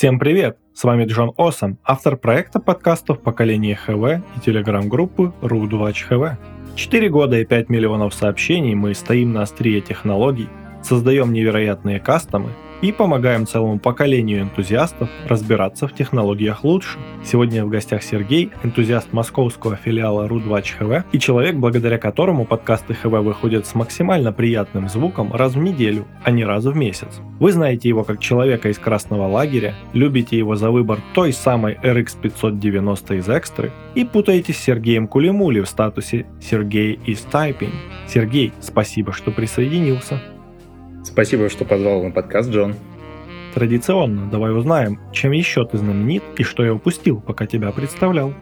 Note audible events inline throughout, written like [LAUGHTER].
Всем привет! С вами Джон Осом, автор проекта подкастов поколения ХВ и телеграм-группы RU2HV. Четыре года и 5 миллионов сообщений мы стоим на острие технологий, создаем невероятные кастомы и помогаем целому поколению энтузиастов разбираться в технологиях лучше. Сегодня в гостях Сергей, энтузиаст московского филиала RU2 ХВ и человек, благодаря которому подкасты ХВ выходят с максимально приятным звуком раз в неделю, а не раз в месяц. Вы знаете его как человека из красного лагеря, любите его за выбор той самой RX 590 из экстры и путаете с Сергеем Кулимули в статусе «Сергей из Typing». Сергей, спасибо, что присоединился. Спасибо, что позвал на подкаст, Джон. Традиционно, давай узнаем, чем еще ты знаменит и что я упустил, пока тебя представлял.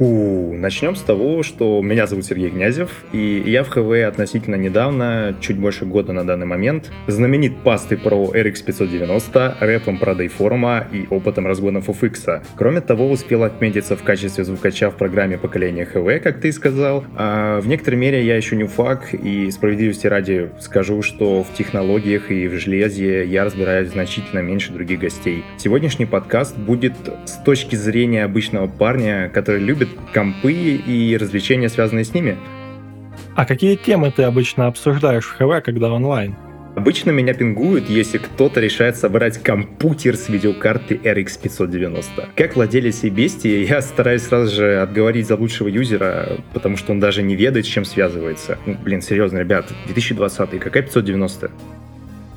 У, начнем с того, что меня зовут Сергей Князев, и я в ХВ относительно недавно, чуть больше года на данный момент, знаменит пастой про RX 590, рэпом про форума и опытом разгонов UFX. Кроме того, успел отметиться в качестве звукача в программе поколения ХВ, как ты сказал. А в некоторой мере я еще не фак, и справедливости ради скажу, что в технологиях и в железе я разбираюсь значительно меньше других гостей. Сегодняшний подкаст будет с точки зрения обычного парня, который любит любит компы и развлечения, связанные с ними. А какие темы ты обычно обсуждаешь в ХВ, когда онлайн? Обычно меня пингуют, если кто-то решает собрать компьютер с видеокарты RX 590. Как владелец и бестии, я стараюсь сразу же отговорить за лучшего юзера, потому что он даже не ведает, с чем связывается. Ну, блин, серьезно, ребят, 2020, какая 590?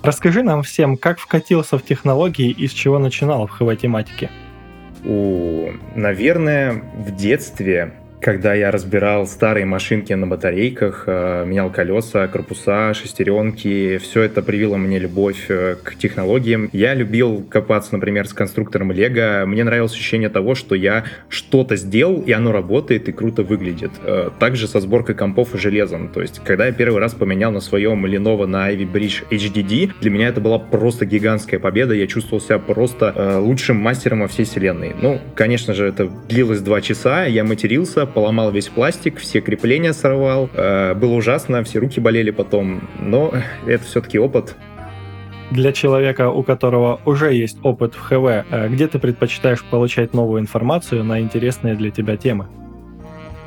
Расскажи нам всем, как вкатился в технологии и с чего начинал в ХВ-тематике. У, наверное, в детстве когда я разбирал старые машинки на батарейках, э, менял колеса, корпуса, шестеренки, все это привило мне любовь э, к технологиям. Я любил копаться, например, с конструктором Лего. Мне нравилось ощущение того, что я что-то сделал, и оно работает и круто выглядит. Э, также со сборкой компов и железом. То есть, когда я первый раз поменял на своем Lenovo на Ivy Bridge HDD, для меня это была просто гигантская победа. Я чувствовал себя просто лучшим мастером во всей вселенной. Ну, конечно же, это длилось два часа, я матерился, поломал весь пластик, все крепления сорвал. Э, было ужасно, все руки болели потом, но [LAUGHS] это все-таки опыт. Для человека, у которого уже есть опыт в ХВ, э, где ты предпочитаешь получать новую информацию на интересные для тебя темы?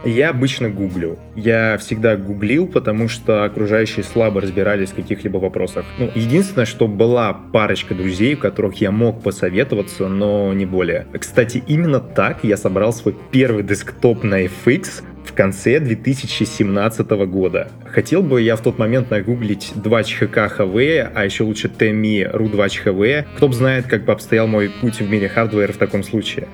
Я обычно гуглю. Я всегда гуглил, потому что окружающие слабо разбирались в каких-либо вопросах. Ну, единственное, что была парочка друзей, у которых я мог посоветоваться, но не более. Кстати, именно так я собрал свой первый десктоп на FX в конце 2017 года. Хотел бы я в тот момент нагуглить 2 ЧХК ХВ, а еще лучше TMI RU2 ЧХВ. Кто бы знает, как бы обстоял мой путь в мире хардвера в таком случае.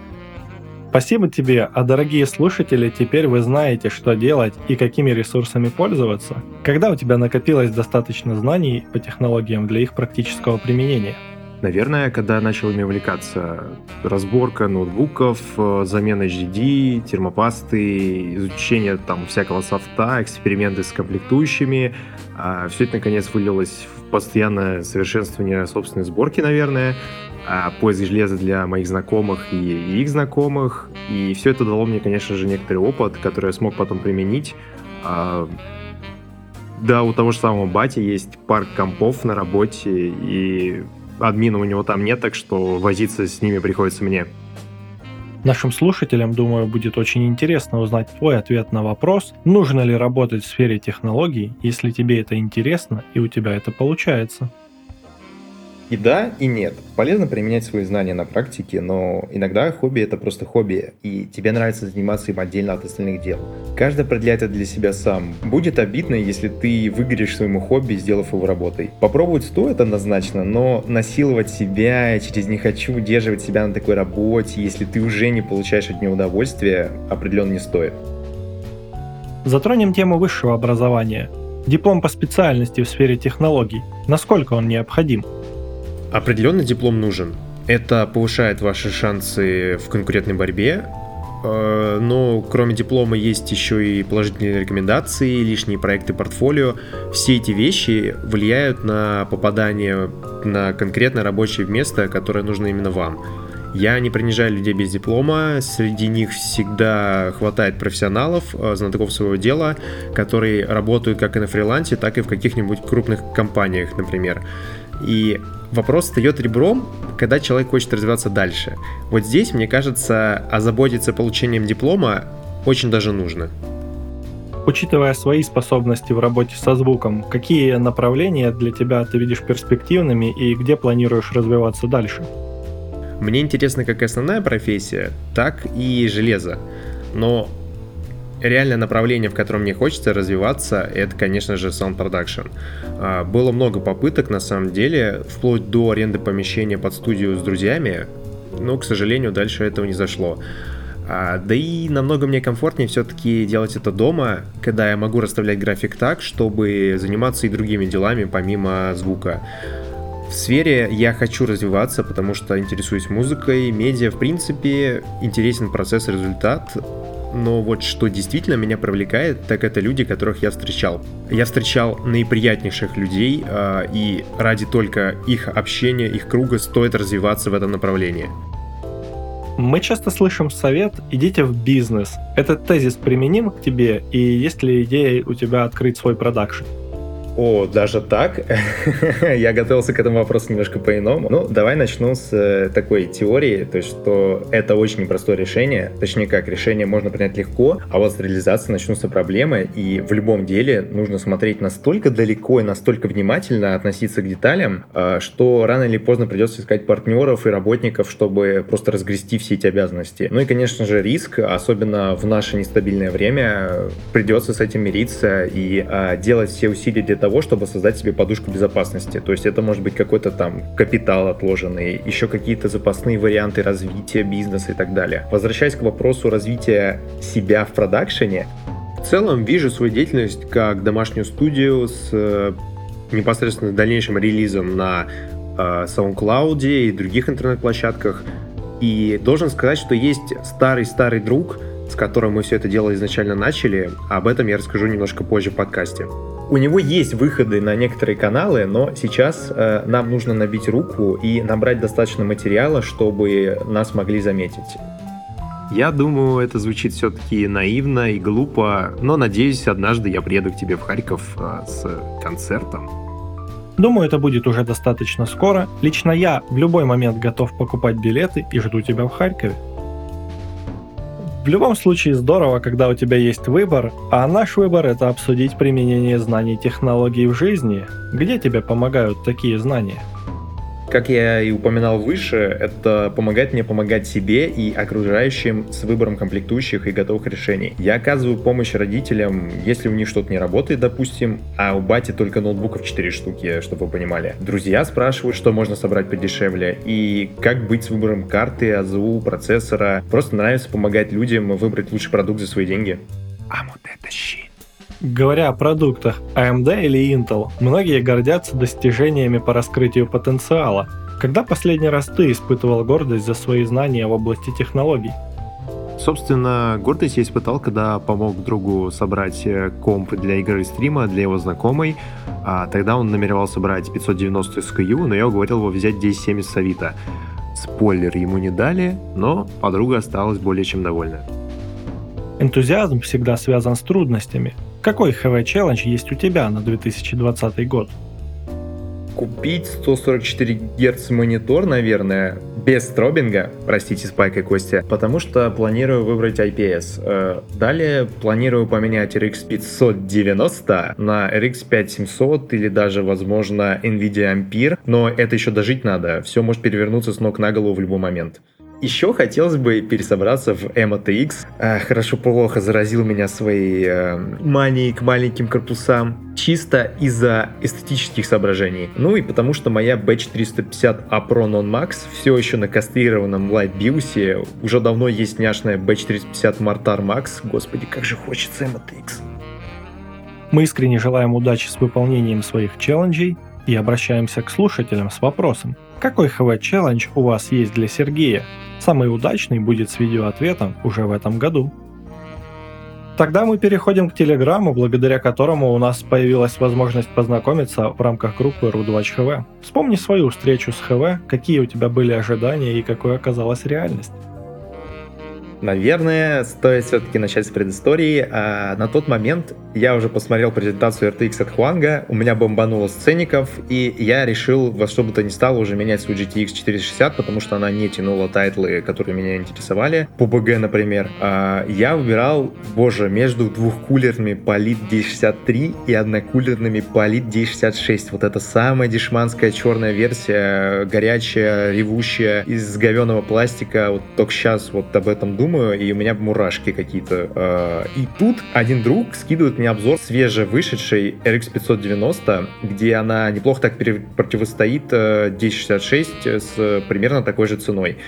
Спасибо тебе, а дорогие слушатели, теперь вы знаете, что делать и какими ресурсами пользоваться, когда у тебя накопилось достаточно знаний по технологиям для их практического применения. Наверное, когда начал ими увлекаться, разборка ноутбуков, э, замена HDD, термопасты, изучение там всякого софта, эксперименты с комплектующими. А все это, наконец, вылилось в постоянное совершенствование собственной сборки, наверное, поиск железа для моих знакомых и их знакомых. И все это дало мне, конечно же, некоторый опыт, который я смог потом применить. А, да, у того же самого Бати есть парк компов на работе, и админа у него там нет, так что возиться с ними приходится мне. Нашим слушателям, думаю, будет очень интересно узнать твой ответ на вопрос, нужно ли работать в сфере технологий, если тебе это интересно и у тебя это получается. И да, и нет. Полезно применять свои знания на практике, но иногда хобби это просто хобби, и тебе нравится заниматься им отдельно от остальных дел. Каждый определяет это для себя сам. Будет обидно, если ты выгоришь своему хобби, сделав его работой. Попробовать стоит однозначно, но насиловать себя через «не хочу удерживать себя на такой работе», если ты уже не получаешь от нее удовольствия, определенно не стоит. Затронем тему высшего образования. Диплом по специальности в сфере технологий. Насколько он необходим? Определенно диплом нужен. Это повышает ваши шансы в конкурентной борьбе, э, но кроме диплома есть еще и положительные рекомендации, лишние проекты портфолио. Все эти вещи влияют на попадание на конкретное рабочее место, которое нужно именно вам. Я не принижаю людей без диплома, среди них всегда хватает профессионалов, э, знатоков своего дела, которые работают как и на фрилансе, так и в каких-нибудь крупных компаниях, например. И Вопрос встает ребром, когда человек хочет развиваться дальше. Вот здесь, мне кажется, озаботиться получением диплома очень даже нужно. Учитывая свои способности в работе со звуком, какие направления для тебя ты видишь перспективными и где планируешь развиваться дальше? Мне интересно как основная профессия, так и железо. Но реальное направление, в котором мне хочется развиваться, это, конечно же, sound production. А, было много попыток, на самом деле, вплоть до аренды помещения под студию с друзьями, но, к сожалению, дальше этого не зашло. А, да и намного мне комфортнее все-таки делать это дома, когда я могу расставлять график так, чтобы заниматься и другими делами помимо звука. В сфере я хочу развиваться, потому что интересуюсь музыкой, медиа, в принципе, интересен процесс и результат, но вот что действительно меня привлекает, так это люди, которых я встречал. Я встречал наиприятнейших людей, э, и ради только их общения, их круга стоит развиваться в этом направлении. Мы часто слышим совет «идите в бизнес». Этот тезис применим к тебе, и есть ли идея у тебя открыть свой продакшн? О, даже так? [LAUGHS] Я готовился к этому вопросу немножко по-иному. Ну, давай начну с э, такой теории, то есть, что это очень непростое решение. Точнее, как, решение можно принять легко, а вот с реализацией начнутся проблемы, и в любом деле нужно смотреть настолько далеко и настолько внимательно относиться к деталям, э, что рано или поздно придется искать партнеров и работников, чтобы просто разгрести все эти обязанности. Ну и, конечно же, риск, особенно в наше нестабильное время, придется с этим мириться и э, делать все усилия для того, того, чтобы создать себе подушку безопасности. То есть это может быть какой-то там капитал отложенный, еще какие-то запасные варианты развития бизнеса и так далее. Возвращаясь к вопросу развития себя в продакшене, в целом вижу свою деятельность как домашнюю студию с э, непосредственно дальнейшим релизом на э, SoundCloud и других интернет-площадках. И должен сказать, что есть старый-старый друг, с которым мы все это дело изначально начали. Об этом я расскажу немножко позже в подкасте. У него есть выходы на некоторые каналы, но сейчас э, нам нужно набить руку и набрать достаточно материала, чтобы нас могли заметить. Я думаю, это звучит все-таки наивно и глупо, но надеюсь, однажды я приеду к тебе в Харьков э, с концертом. Думаю, это будет уже достаточно скоро. Лично я в любой момент готов покупать билеты и жду тебя в Харькове. В любом случае здорово, когда у тебя есть выбор, а наш выбор — это обсудить применение знаний технологий в жизни. Где тебе помогают такие знания? Как я и упоминал выше, это помогает мне помогать себе и окружающим с выбором комплектующих и готовых решений. Я оказываю помощь родителям, если у них что-то не работает, допустим, а у бати только ноутбуков 4 штуки, чтобы вы понимали. Друзья спрашивают, что можно собрать подешевле и как быть с выбором карты, АЗУ, процессора. Просто нравится помогать людям выбрать лучший продукт за свои деньги. А вот это щит. Говоря о продуктах AMD или Intel, многие гордятся достижениями по раскрытию потенциала. Когда последний раз ты испытывал гордость за свои знания в области технологий? Собственно, гордость я испытал, когда помог другу собрать э, комп для игры стрима для его знакомой. А тогда он намеревался брать 590 SKU, но я уговорил его взять 1070 с Авито. Спойлер ему не дали, но подруга осталась более чем довольна. Энтузиазм всегда связан с трудностями. Какой Challenge есть у тебя на 2020 год? Купить 144 Гц монитор, наверное, без стробинга, простите, Спайк и Костя, потому что планирую выбрать IPS. Э, далее планирую поменять RX 590 на RX 5700 или даже, возможно, NVIDIA Ampere, но это еще дожить надо, все может перевернуться с ног на голову в любой момент. Еще хотелось бы пересобраться в MATX. А, хорошо-плохо заразил меня своей э, манией к маленьким корпусам. Чисто из-за эстетических соображений. Ну и потому что моя B450 A Pro Non Max все еще на кастрированном Light BIOS. Уже давно есть няшная B450 Martar Max. Господи, как же хочется MATX. Мы искренне желаем удачи с выполнением своих челленджей и обращаемся к слушателям с вопросом. Какой ХВ челлендж у вас есть для Сергея? Самый удачный будет с видеоответом уже в этом году. Тогда мы переходим к Телеграму, благодаря которому у нас появилась возможность познакомиться в рамках группы ру Двач HW. Вспомни свою встречу с HW, какие у тебя были ожидания и какой оказалась реальность. Наверное, стоит все-таки начать с предыстории. А на тот момент я уже посмотрел презентацию RTX от Хуанга, у меня бомбануло с ценников, и я решил во что бы то ни стало уже менять свою GTX 460, потому что она не тянула тайтлы, которые меня интересовали. PUBG, например. А я выбирал, боже, между двухкулерными Palit D63 и однокулерными Palit D66. Вот это самая дешманская черная версия, горячая, ревущая, из говеного пластика. Вот только сейчас вот об этом думаю, и у меня мурашки какие-то. А, и тут один друг скидывает мне обзор свежевышедшей RX 590, где она неплохо так противостоит D66 э, с примерно такой же ценой.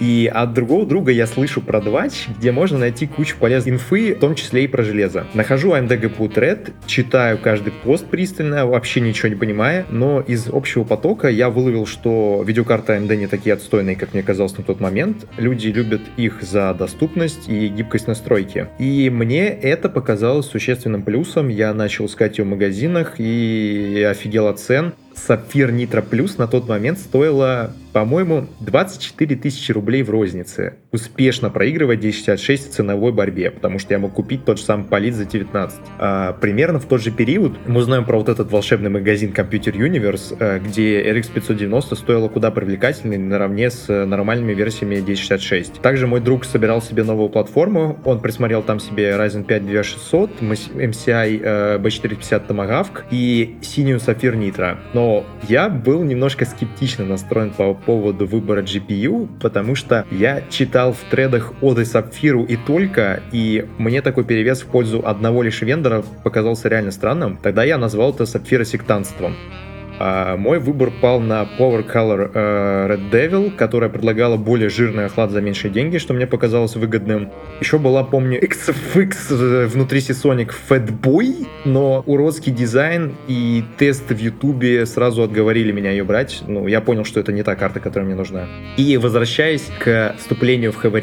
И от другого друга я слышу про Двач, где можно найти кучу полезной инфы, в том числе и про железо. Нахожу AMD GPU Thread, читаю каждый пост пристально, вообще ничего не понимая, но из общего потока я выловил, что видеокарты AMD не такие отстойные, как мне казалось на тот момент. Люди любят их за доступность и гибкость настройки. И мне это показалось существенным плюсом. Я начал искать ее в магазинах и офигел от цен. Сапфир Нитро Плюс на тот момент стоила, по-моему, 24 тысячи рублей в рознице, успешно проигрывая 1066 в ценовой борьбе, потому что я мог купить тот же самый Полит за 19. А, примерно в тот же период мы узнаем про вот этот волшебный магазин Computer Universe, а, где RX 590 стоила куда привлекательнее наравне с нормальными версиями 1066. Также мой друг собирал себе новую платформу, он присмотрел там себе Ryzen 5 2600, MCI B450 Tomahawk и синюю Сапфир Nitro. Но я был немножко скептично настроен по поводу выбора GPU, потому что я читал в тредах оды Сапфиру и только, и мне такой перевес в пользу одного лишь вендора показался реально странным. Тогда я назвал это Сапфира сектантством. А мой выбор пал на Power Color э, Red Devil, которая предлагала более жирный охлад за меньшие деньги, что мне показалось выгодным. Еще была, помню, XFX внутри Sonic Fatboy, но уродский дизайн и тест в Ютубе сразу отговорили меня ее брать. Ну, я понял, что это не та карта, которая мне нужна. И возвращаясь к вступлению в хв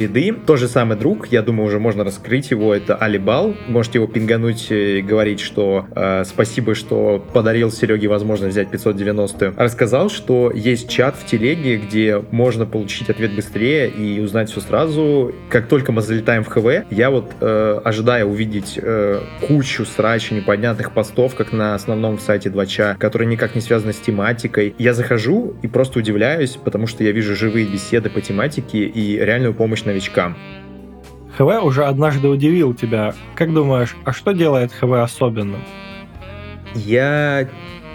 тот же самый друг, я думаю, уже можно раскрыть его, это Алибал. Можете его пингануть и говорить, что э, спасибо, что подарил Сереге возможность взять 500 590 рассказал, что есть чат в телеге, где можно получить ответ быстрее и узнать все сразу. Как только мы залетаем в ХВ, я вот э, ожидая увидеть э, кучу срача непонятных постов, как на основном сайте 2ча, которые никак не связаны с тематикой, я захожу и просто удивляюсь, потому что я вижу живые беседы по тематике и реальную помощь новичкам. ХВ уже однажды удивил тебя. Как думаешь, а что делает ХВ особенным? Я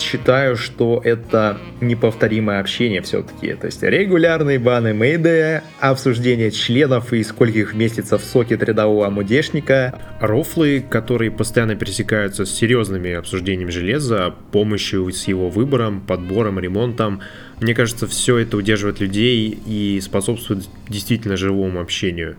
считаю, что это неповторимое общение все-таки. То есть регулярные баны Мэйдэ, обсуждение членов и скольких месяцев в сокет рядового амудешника. Рофлы, которые постоянно пересекаются с серьезными обсуждениями железа, помощью с его выбором, подбором, ремонтом. Мне кажется, все это удерживает людей и способствует действительно живому общению.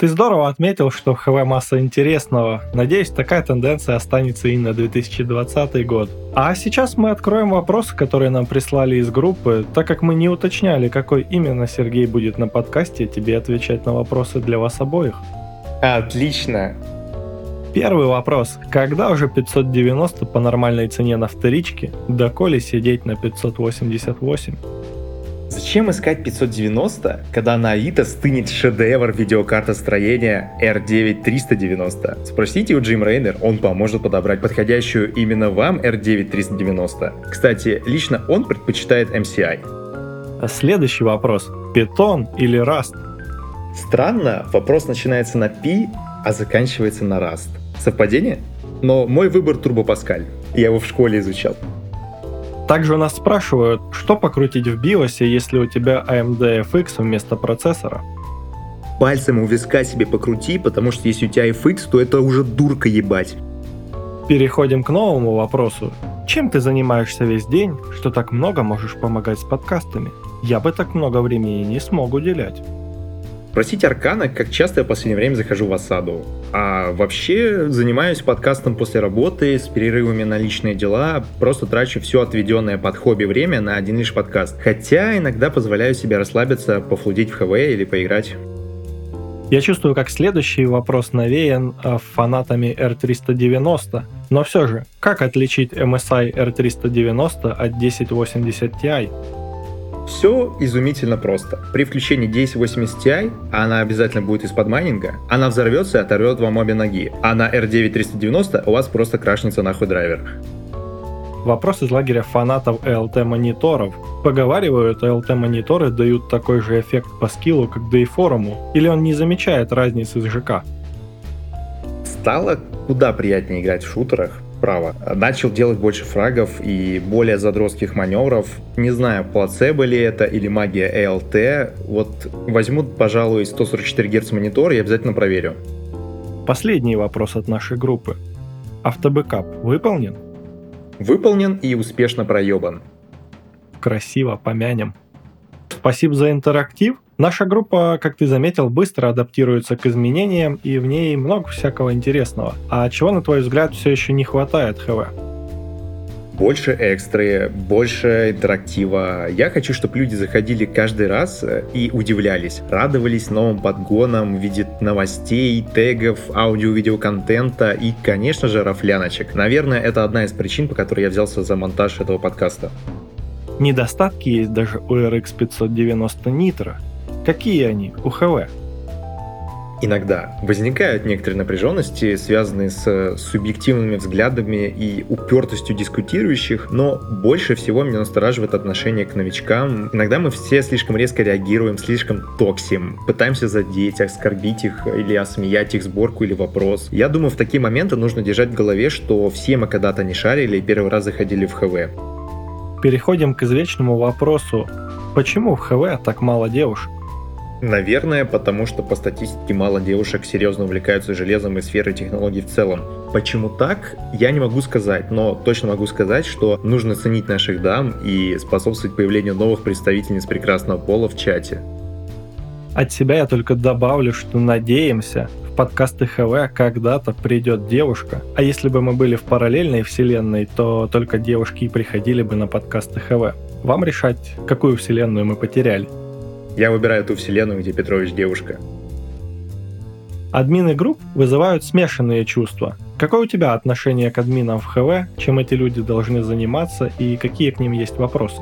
Ты здорово отметил, что в ХВ масса интересного. Надеюсь, такая тенденция останется и на 2020 год. А сейчас мы откроем вопросы, которые нам прислали из группы, так как мы не уточняли, какой именно Сергей будет на подкасте тебе отвечать на вопросы для вас обоих. Отлично. Первый вопрос. Когда уже 590 по нормальной цене на вторичке, доколе сидеть на 588? Зачем искать 590, когда на Авито стынет шедевр видеокартостроения R9 390? Спросите у Джим Рейнер, он поможет подобрать подходящую именно вам R9 390. Кстати, лично он предпочитает MCI. Следующий вопрос. Python или Rust? Странно, вопрос начинается на P, а заканчивается на Rust. Совпадение? Но мой выбор Turbo Pascal. Я его в школе изучал. Также у нас спрашивают, что покрутить в BIOS, если у тебя AMD FX вместо процессора? Пальцем у виска себе покрути, потому что если у тебя FX, то это уже дурка ебать. Переходим к новому вопросу. Чем ты занимаешься весь день, что так много можешь помогать с подкастами? Я бы так много времени не смог уделять. Спросить Аркана, как часто я в последнее время захожу в осаду. А вообще занимаюсь подкастом после работы, с перерывами на личные дела, просто трачу все отведенное под хобби время на один лишь подкаст. Хотя иногда позволяю себе расслабиться, пофлудить в ХВ или поиграть. Я чувствую, как следующий вопрос навеян э, фанатами R390. Но все же, как отличить MSI R390 от 1080 Ti? Все изумительно просто. При включении 1080 Ti, она обязательно будет из-под майнинга, она взорвется и оторвет вам обе ноги. А на R9 390 у вас просто крашнется нахуй драйвер. Вопрос из лагеря фанатов LT-мониторов. Поговаривают, LT-мониторы дают такой же эффект по скиллу, как и форуму, или он не замечает разницы с ЖК? Стало куда приятнее играть в шутерах, право. Начал делать больше фрагов и более задротских маневров. Не знаю, плацебо ли это или магия ALT. Вот возьму, пожалуй, 144 Гц монитор и обязательно проверю. Последний вопрос от нашей группы. Автобэкап выполнен? Выполнен и успешно проебан. Красиво, помянем. Спасибо за интерактив. Наша группа, как ты заметил, быстро адаптируется к изменениям, и в ней много всякого интересного. А чего, на твой взгляд, все еще не хватает ХВ? больше экстры, больше интерактива. Я хочу, чтобы люди заходили каждый раз э, и удивлялись, радовались новым подгонам в виде новостей, тегов, аудио-видео контента и, конечно же, рафляночек. Наверное, это одна из причин, по которой я взялся за монтаж этого подкаста. Недостатки есть даже у RX 590 Nitro. Какие они у ХВ? Иногда возникают некоторые напряженности, связанные с субъективными взглядами и упертостью дискутирующих, но больше всего меня настораживает отношение к новичкам. Иногда мы все слишком резко реагируем, слишком токсим, пытаемся задеть, оскорбить их или осмеять их сборку или вопрос. Я думаю, в такие моменты нужно держать в голове, что все мы когда-то не шарили и первый раз заходили в ХВ. Переходим к извечному вопросу. Почему в ХВ так мало девушек? Наверное, потому что по статистике мало девушек серьезно увлекаются железом и сферой технологий в целом. Почему так, я не могу сказать, но точно могу сказать, что нужно ценить наших дам и способствовать появлению новых представительниц прекрасного пола в чате. От себя я только добавлю, что надеемся, в подкасты ХВ когда-то придет девушка. А если бы мы были в параллельной вселенной, то только девушки и приходили бы на подкасты ХВ. Вам решать, какую вселенную мы потеряли. Я выбираю ту вселенную, где Петрович девушка. Админы групп вызывают смешанные чувства. Какое у тебя отношение к админам в ХВ, чем эти люди должны заниматься и какие к ним есть вопросы?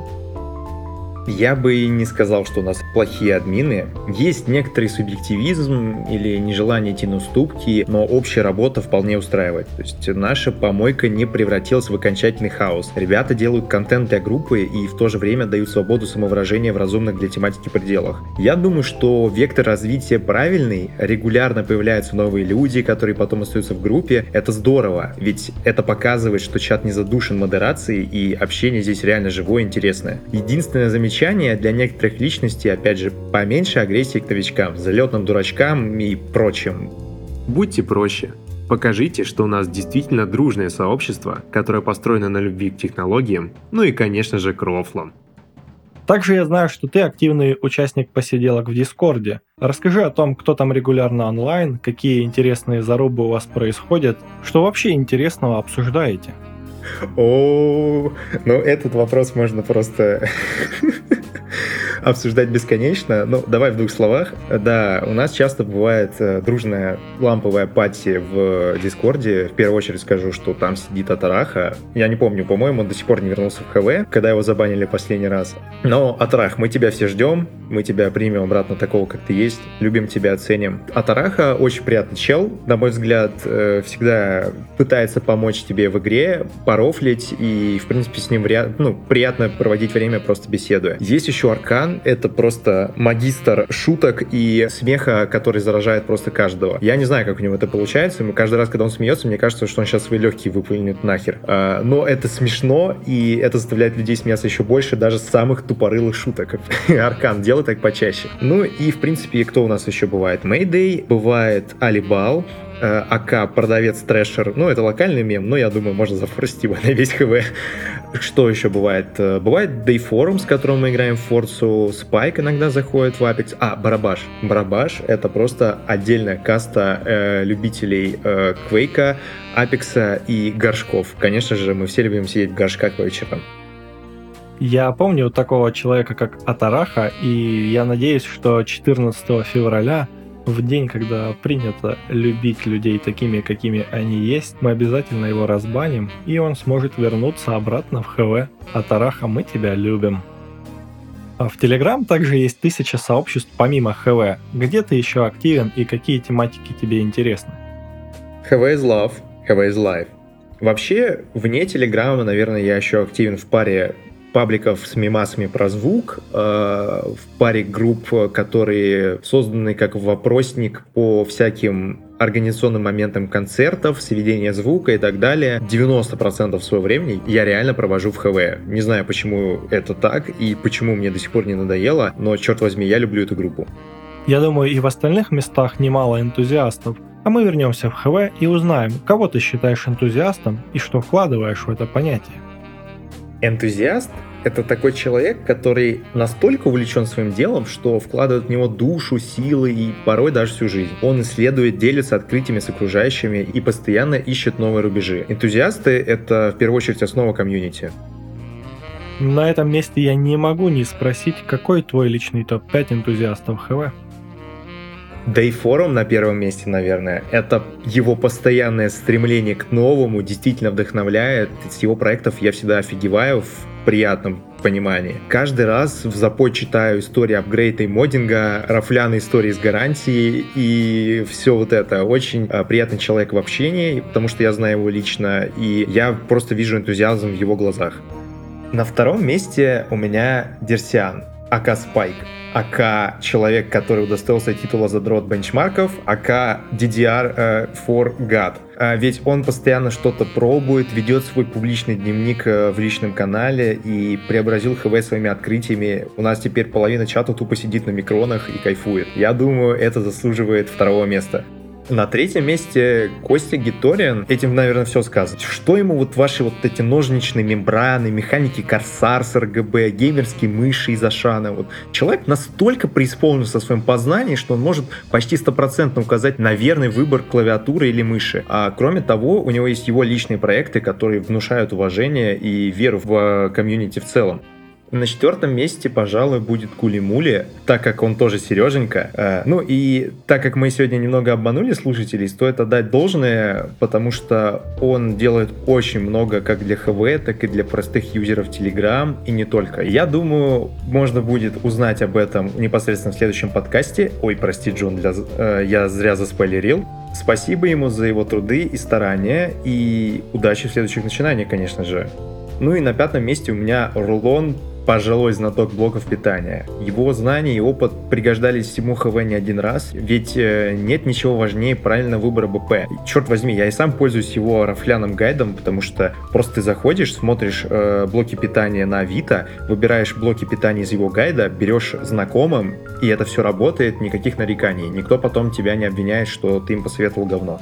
Я бы не сказал, что у нас плохие админы. Есть некоторый субъективизм или нежелание идти на уступки, но общая работа вполне устраивает. То есть наша помойка не превратилась в окончательный хаос. Ребята делают контент для группы и в то же время дают свободу самовыражения в разумных для тематики пределах. Я думаю, что вектор развития правильный, регулярно появляются новые люди, которые потом остаются в группе. Это здорово, ведь это показывает, что чат не задушен модерацией и общение здесь реально живое и интересное. Единственное замечание замечания для некоторых личностей, опять же, поменьше агрессии к новичкам, залетным дурачкам и прочим. Будьте проще. Покажите, что у нас действительно дружное сообщество, которое построено на любви к технологиям, ну и, конечно же, к рофлам. Также я знаю, что ты активный участник посиделок в Дискорде. Расскажи о том, кто там регулярно онлайн, какие интересные зарубы у вас происходят, что вообще интересного обсуждаете. О, ну этот вопрос можно просто [LAUGHS] обсуждать бесконечно. Ну, давай в двух словах. Да, у нас часто бывает э, дружная ламповая пати в Дискорде. В первую очередь скажу, что там сидит Атараха. Я не помню, по-моему, он до сих пор не вернулся в ХВ, когда его забанили последний раз. Но, Атарах, мы тебя все ждем. Мы тебя примем обратно такого, как ты есть. Любим тебя, оценим. Атараха очень приятный чел. На мой взгляд, э, всегда пытается помочь тебе в игре, порофлить и, в принципе, с ним ну, приятно проводить время, просто беседуя. Есть еще Аркан. Это просто магистр шуток и смеха, который заражает просто каждого. Я не знаю, как у него это получается. Каждый раз, когда он смеется, мне кажется, что он сейчас свои легкие выплюнет нахер. А, но это смешно, и это заставляет людей смеяться еще больше, даже самых тупорылых шуток. [LAUGHS] Аркан, делай так почаще. Ну и, в принципе, кто у нас еще бывает? Mayday, бывает Алибал, э, АК продавец трэшер. Ну, это локальный мем, но я думаю, можно зафорсить его [LAUGHS] на весь ХВ. Что еще бывает? Э, бывает Dayforum, с которым мы играем в Forza, Spike иногда заходит в Apex. А, Барабаш. Барабаш — это просто отдельная каста э, любителей э, Quake, Apex и горшков. Конечно же, мы все любим сидеть в горшках по вечерам. Я помню такого человека, как Атараха, и я надеюсь, что 14 февраля в день, когда принято любить людей такими, какими они есть, мы обязательно его разбаним, и он сможет вернуться обратно в ХВ. А Тараха, мы тебя любим. А в Telegram также есть тысяча сообществ помимо ХВ. Где ты еще активен и какие тематики тебе интересны? ХВ is love, ХВ is life. Вообще, вне Телеграма, наверное, я еще активен в паре пабликов с мемасами про звук, э, в паре групп, которые созданы как вопросник по всяким организационным моментам концертов, сведения звука и так далее. 90% своего времени я реально провожу в ХВ. Не знаю, почему это так и почему мне до сих пор не надоело, но, черт возьми, я люблю эту группу. Я думаю, и в остальных местах немало энтузиастов. А мы вернемся в ХВ и узнаем, кого ты считаешь энтузиастом и что вкладываешь в это понятие. Энтузиаст — это такой человек, который настолько увлечен своим делом, что вкладывает в него душу, силы и порой даже всю жизнь. Он исследует, делится открытиями с окружающими и постоянно ищет новые рубежи. Энтузиасты — это в первую очередь основа комьюнити. На этом месте я не могу не спросить, какой твой личный топ-5 энтузиастов ХВ? Да и форум на первом месте, наверное. Это его постоянное стремление к новому действительно вдохновляет. С его проектов я всегда офигеваю в приятном понимании. Каждый раз в запой читаю истории апгрейда и моддинга, рафляные истории с гарантией и все вот это. Очень а, приятный человек в общении, потому что я знаю его лично, и я просто вижу энтузиазм в его глазах. На втором месте у меня Дерсиан, АК Спайк. АК человек, который удостоился титула задрот бенчмарков, АК DDR э, for God. А ведь он постоянно что-то пробует, ведет свой публичный дневник э, в личном канале и преобразил ХВ своими открытиями. У нас теперь половина чата тупо сидит на микронах и кайфует. Я думаю, это заслуживает второго места. На третьем месте Костя Гиториан. Этим, наверное, все сказать. Что ему вот ваши вот эти ножничные мембраны, механики Корсар с РГБ, геймерские мыши из Ашана. Вот человек настолько преисполнился в своем познании, что он может почти стопроцентно указать на верный выбор клавиатуры или мыши. А кроме того, у него есть его личные проекты, которые внушают уважение и веру в комьюнити в целом. На четвертом месте, пожалуй, будет Кули-Мули, так как он тоже Сереженька. Э, ну и так как мы сегодня немного обманули слушателей, стоит отдать должное, потому что он делает очень много как для ХВ, так и для простых юзеров Telegram, и не только. Я думаю, можно будет узнать об этом непосредственно в следующем подкасте. Ой, прости, Джон, для... Э, я зря заспойлерил. Спасибо ему за его труды и старания, и удачи в следующих начинаниях, конечно же. Ну и на пятом месте у меня Рулон пожилой знаток блоков питания. Его знания и опыт пригождались всему ХВ не один раз, ведь э, нет ничего важнее правильного выбора БП. Черт возьми, я и сам пользуюсь его рафляным гайдом, потому что просто ты заходишь, смотришь э, блоки питания на Авито, выбираешь блоки питания из его гайда, берешь знакомым, и это все работает, никаких нареканий. Никто потом тебя не обвиняет, что ты им посоветовал говно.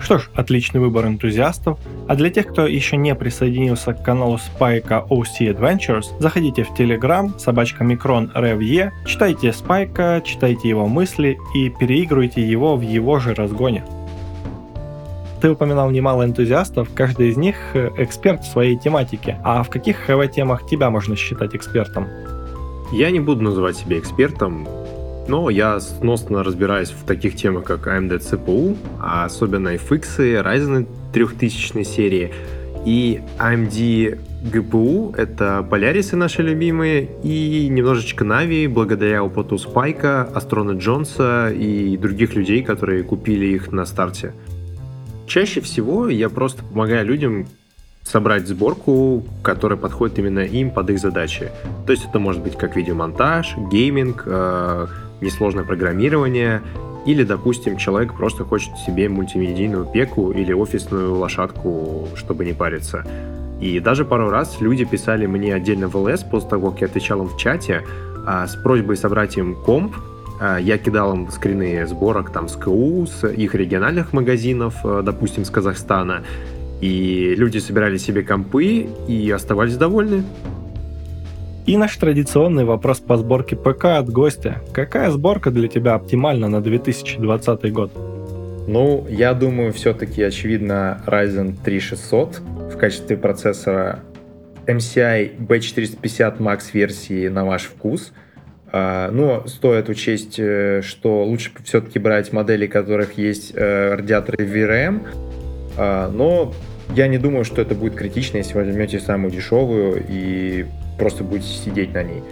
Что ж, отличный выбор энтузиастов. А для тех, кто еще не присоединился к каналу Спайка OC Adventures, заходите в Telegram, собачка Микрон Ревье, читайте Спайка, читайте его мысли и переигрывайте его в его же разгоне. Ты упоминал немало энтузиастов, каждый из них э, эксперт в своей тематике. А в каких ХВ-темах тебя можно считать экспертом? Я не буду называть себя экспертом, но я сносно разбираюсь в таких темах, как AMD CPU, а особенно FX, Ryzen 3000 серии и AMD GPU, это Polaris наши любимые, и немножечко Navi, благодаря опыту Спайка, Астрона Джонса и других людей, которые купили их на старте. Чаще всего я просто помогаю людям собрать сборку, которая подходит именно им под их задачи. То есть это может быть как видеомонтаж, гейминг, э, несложное программирование, или, допустим, человек просто хочет себе мультимедийную пеку или офисную лошадку, чтобы не париться. И даже пару раз люди писали мне отдельно в ЛС после того, как я отвечал им в чате а, с просьбой собрать им комп. А, я кидал им скрины сборок там с КУ, с их региональных магазинов, а, допустим, с Казахстана. И люди собирали себе компы и оставались довольны. И наш традиционный вопрос по сборке ПК от гостя. Какая сборка для тебя оптимальна на 2020 год? Ну, я думаю, все-таки очевидно Ryzen 3600 в качестве процессора MCI B450 Max версии на ваш вкус. А, но стоит учесть, э, что лучше все-таки брать модели, у которых есть э, радиаторы VRM, а, но я не думаю, что это будет критично, если возьмете самую дешевую и просто будете сидеть на ней.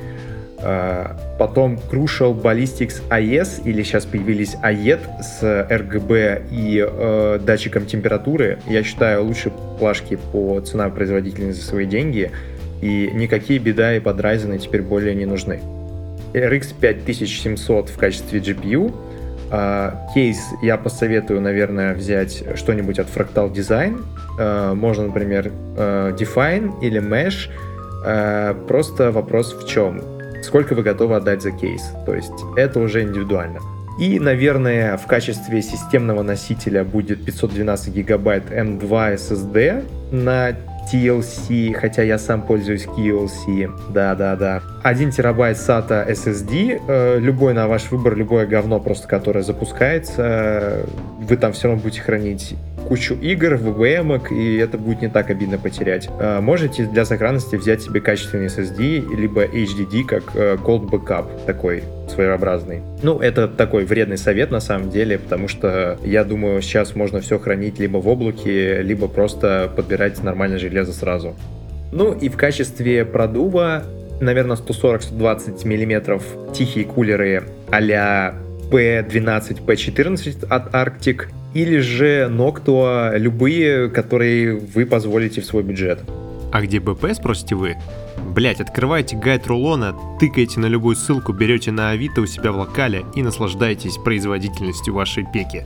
А, потом Crucial Ballistics AES, или сейчас появились AED с RGB и э, датчиком температуры. Я считаю, лучшие плашки по цена производительности за свои деньги. И никакие беда и подрайзены теперь более не нужны. RX 5700 в качестве GPU. А, кейс я посоветую, наверное, взять что-нибудь от Fractal Design. А, можно, например, э, Define или Mesh. А, просто вопрос в чем? Сколько вы готовы отдать за кейс? То есть это уже индивидуально. И, наверное, в качестве системного носителя будет 512 гигабайт M2 SSD на TLC, хотя я сам пользуюсь QLC. Да-да-да. 1 терабайт SATA SSD, э, любой на ваш выбор, любое говно просто, которое запускается, вы там все равно будете хранить кучу игр, VVM, и это будет не так обидно потерять. Э, можете для сохранности взять себе качественный SSD, либо HDD, как э, Cold Backup, такой своеобразный. Ну, это такой вредный совет на самом деле, потому что я думаю, сейчас можно все хранить либо в облаке, либо просто подбирать нормальное железо сразу. Ну и в качестве продува, наверное, 140-120 мм тихие кулеры а-ля P12, P14 от Arctic или же Noctua, любые, которые вы позволите в свой бюджет. А где БП, спросите вы? Блять, открывайте гайд рулона, тыкаете на любую ссылку, берете на Авито у себя в локале и наслаждаетесь производительностью вашей пеки.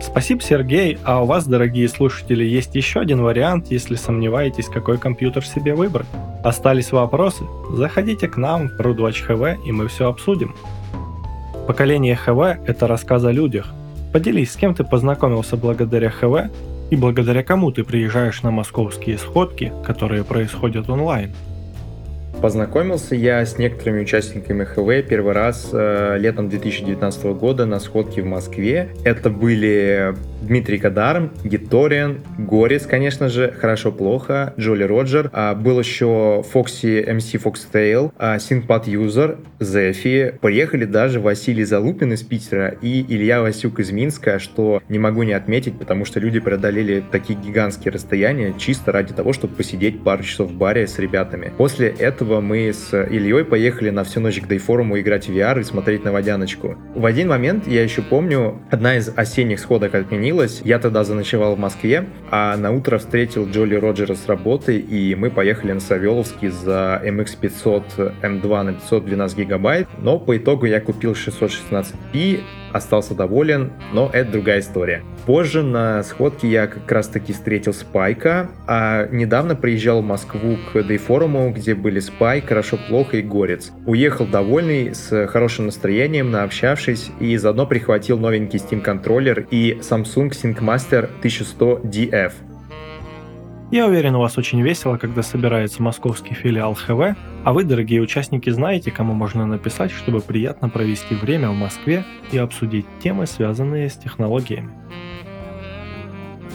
Спасибо, Сергей. А у вас, дорогие слушатели, есть еще один вариант, если сомневаетесь, какой компьютер себе выбрать. Остались вопросы? Заходите к нам в Рудвач ХВ, и мы все обсудим. Поколение ХВ – это рассказ о людях. Поделись, с кем ты познакомился благодаря ХВ и благодаря кому ты приезжаешь на московские сходки, которые происходят онлайн. Познакомился я с некоторыми участниками ХВ первый раз э, летом 2019 года на сходке в Москве. Это были Дмитрий Кадарм, Гиториан, Горец, конечно же, Хорошо-плохо, Джоли Роджер. А, был еще Фокси, МС Фокстейл, а, Синпад Юзер, Зефи. Приехали даже Василий Залупин из Питера и Илья Васюк из Минска, что не могу не отметить, потому что люди преодолели такие гигантские расстояния чисто ради того, чтобы посидеть пару часов в баре с ребятами. После этого мы с Ильей поехали на всю ночь к Дейфоруму играть в VR и смотреть на водяночку. В один момент, я еще помню, одна из осенних сходок отменилась. Я тогда заночевал в Москве, а на утро встретил Джоли Роджера с работы, и мы поехали на Савеловский за MX500 M2 на 512 гигабайт. Но по итогу я купил 616p, остался доволен, но это другая история. Позже на сходке я как раз таки встретил Спайка, а недавно приезжал в Москву к Дейфоруму, где были Спайк, Хорошо Плохо и Горец. Уехал довольный, с хорошим настроением, наобщавшись, и заодно прихватил новенький Steam контроллер и Samsung SyncMaster 1100 DF. Я уверен, у вас очень весело, когда собирается московский филиал ХВ, а вы, дорогие участники, знаете, кому можно написать, чтобы приятно провести время в Москве и обсудить темы, связанные с технологиями.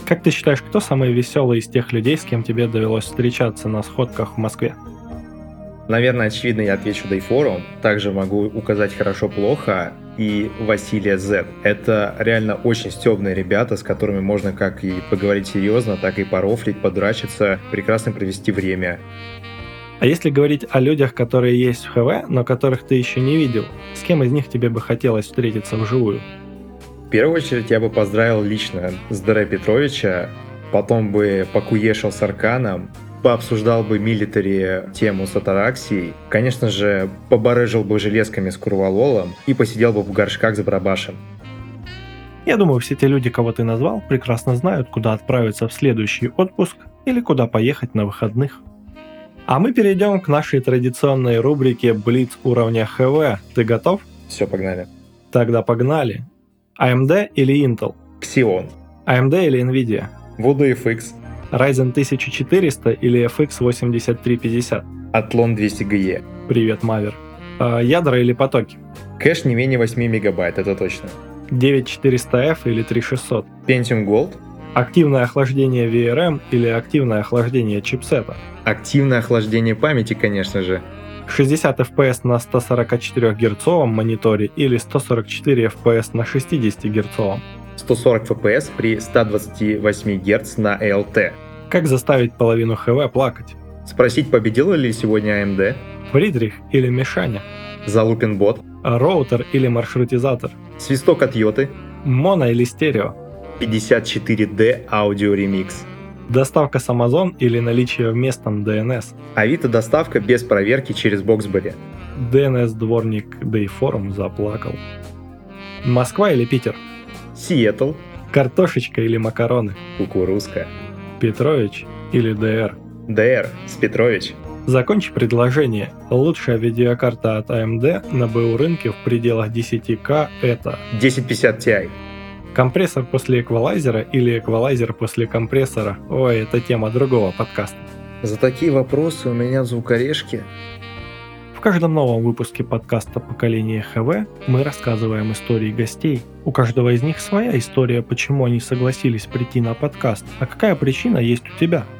Как ты считаешь, кто самый веселый из тех людей, с кем тебе довелось встречаться на сходках в Москве? Наверное, очевидно, я отвечу Дейфору. Также могу указать хорошо-плохо и Василия Z. Это реально очень стебные ребята, с которыми можно как и поговорить серьезно, так и порофлить, подрачиться, прекрасно провести время. А если говорить о людях, которые есть в ХВ, но которых ты еще не видел, с кем из них тебе бы хотелось встретиться вживую? В первую очередь я бы поздравил лично Здоре Петровича, потом бы покуешил с Арканом, пообсуждал бы милитари тему с атараксией, конечно же, побарыжил бы железками с Курвалолом и посидел бы в горшках с Барабашем. Я думаю, все те люди, кого ты назвал, прекрасно знают, куда отправиться в следующий отпуск или куда поехать на выходных. А мы перейдем к нашей традиционной рубрике «Блиц уровня ХВ». Ты готов? Все, погнали. Тогда погнали. AMD или Intel? Xeon. AMD или Nvidia? Voodoo FX. Ryzen 1400 или FX 8350? Athlon 200GE. Привет, Мавер. А, ядра или потоки? Кэш не менее 8 мегабайт, это точно. 9400F или 3600? Pentium Gold. Активное охлаждение VRM или активное охлаждение чипсета? Активное охлаждение памяти, конечно же. 60 FPS на 144 Гц мониторе или 144 FPS на 60 Гц? 140 FPS при 128 Гц на ALT. Как заставить половину ХВ плакать? Спросить, победила ли сегодня AMD? Фридрих или Мишаня? Залупин бот? Роутер или маршрутизатор? Свисток от Йоты? Моно или стерео? 54D аудио ремикс? Доставка с Amazon или наличие в местном DNS? Авито доставка без проверки через Боксбери? DNS-дворник Dayforum заплакал. Москва или Питер? Сиэтл? Картошечка или макароны? Кукурузка? Петрович или ДР? ДР с Петрович? Закончи предложение. Лучшая видеокарта от AMD на БУ рынке в пределах 10К это 1050 Ti. компрессор после эквалайзера или эквалайзер после компрессора. Ой, это тема другого подкаста. За такие вопросы у меня звукорешки. Каждом новом выпуске подкаста «Поколение ХВ» мы рассказываем истории гостей. У каждого из них своя история, почему они согласились прийти на подкаст, а какая причина есть у тебя –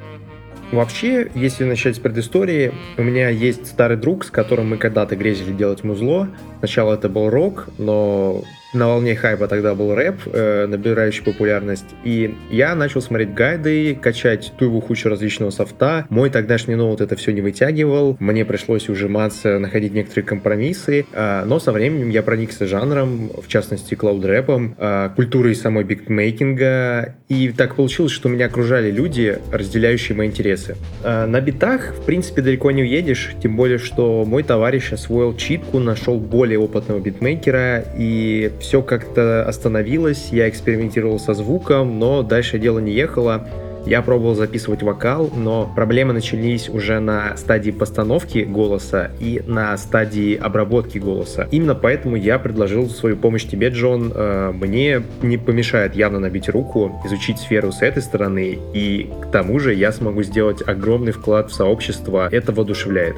Вообще, если начать с предыстории, у меня есть старый друг, с которым мы когда-то грезили делать музло. Сначала это был рок, но на волне хайпа тогда был рэп, э, набирающий популярность. И я начал смотреть гайды, качать ту кучу различного софта. Мой тогдашний ноут это все не вытягивал. Мне пришлось ужиматься, находить некоторые компромиссы. Э, но со временем я проникся жанром, в частности, клауд-рэпом, э, культурой самой битмейкинга. И так получилось, что меня окружали люди, разделяющие мои интересы. Э, на битах, в принципе, далеко не уедешь, тем более, что мой товарищ освоил читку, нашел более опытного битмейкера, и все как-то остановилось, я экспериментировал со звуком, но дальше дело не ехало. Я пробовал записывать вокал, но проблемы начались уже на стадии постановки голоса и на стадии обработки голоса. Именно поэтому я предложил свою помощь тебе, Джон. Э, мне не помешает явно набить руку, изучить сферу с этой стороны, и к тому же я смогу сделать огромный вклад в сообщество. Это воодушевляет.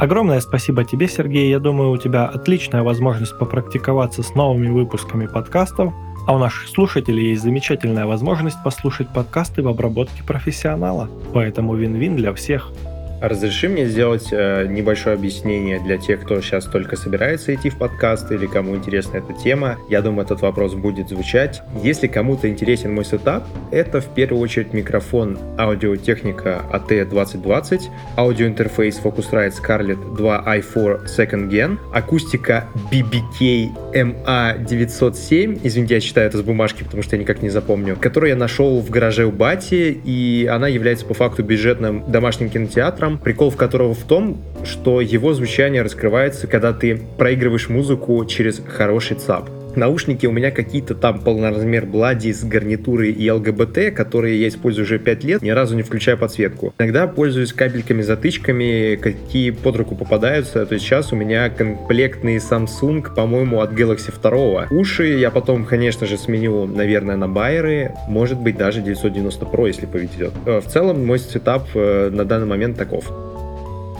Огромное спасибо тебе, Сергей. Я думаю, у тебя отличная возможность попрактиковаться с новыми выпусками подкастов, а у наших слушателей есть замечательная возможность послушать подкасты в обработке профессионала. Поэтому вин-вин для всех. Разреши мне сделать э, небольшое объяснение для тех, кто сейчас только собирается идти в подкаст или кому интересна эта тема. Я думаю, этот вопрос будет звучать. Если кому-то интересен мой сетап, это в первую очередь микрофон Audio-Technica AT2020, аудиоинтерфейс Focusrite Scarlett 2i4 Second Gen, акустика BBK MA907, извините, я читаю это с бумажки, потому что я никак не запомню, которую я нашел в гараже у бати, и она является по факту бюджетным домашним кинотеатром, Инстаграм, прикол в которого в том, что его звучание раскрывается, когда ты проигрываешь музыку через хороший ЦАП. Наушники у меня какие-то там полноразмер Bloody с гарнитурой и ЛГБТ, которые я использую уже 5 лет, ни разу не включая подсветку. Иногда пользуюсь кабельками-затычками, какие под руку попадаются. То есть сейчас у меня комплектный Samsung, по-моему, от Galaxy 2. Уши я потом, конечно же, сменю, наверное, на байеры. Может быть, даже 990 Pro, если повезет. Э, в целом, мой сетап э, на данный момент таков.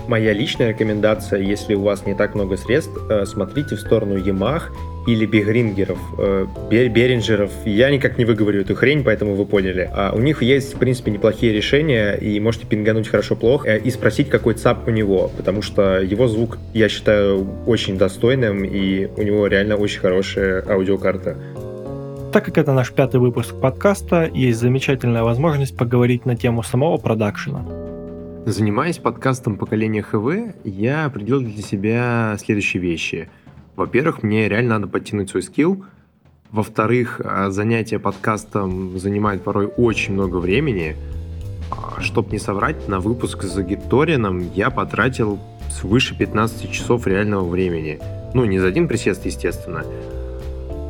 Моя личная рекомендация, если у вас не так много средств, э, смотрите в сторону Yamaha или Бигрингеров, э, Беринджеров. Я никак не выговорю эту хрень, поэтому вы поняли. А у них есть, в принципе, неплохие решения, и можете пингануть хорошо-плохо э, и спросить, какой ЦАП у него, потому что его звук, я считаю, очень достойным, и у него реально очень хорошая аудиокарта. Так как это наш пятый выпуск подкаста, есть замечательная возможность поговорить на тему самого продакшена. Занимаясь подкастом поколения ХВ, я определил для себя следующие вещи – во-первых, мне реально надо подтянуть свой скилл. Во-вторых, а, занятие подкастом занимает порой очень много времени. А, Чтобы не соврать, на выпуск с Загиторином я потратил свыше 15 часов реального времени. Ну, не за один присест, естественно.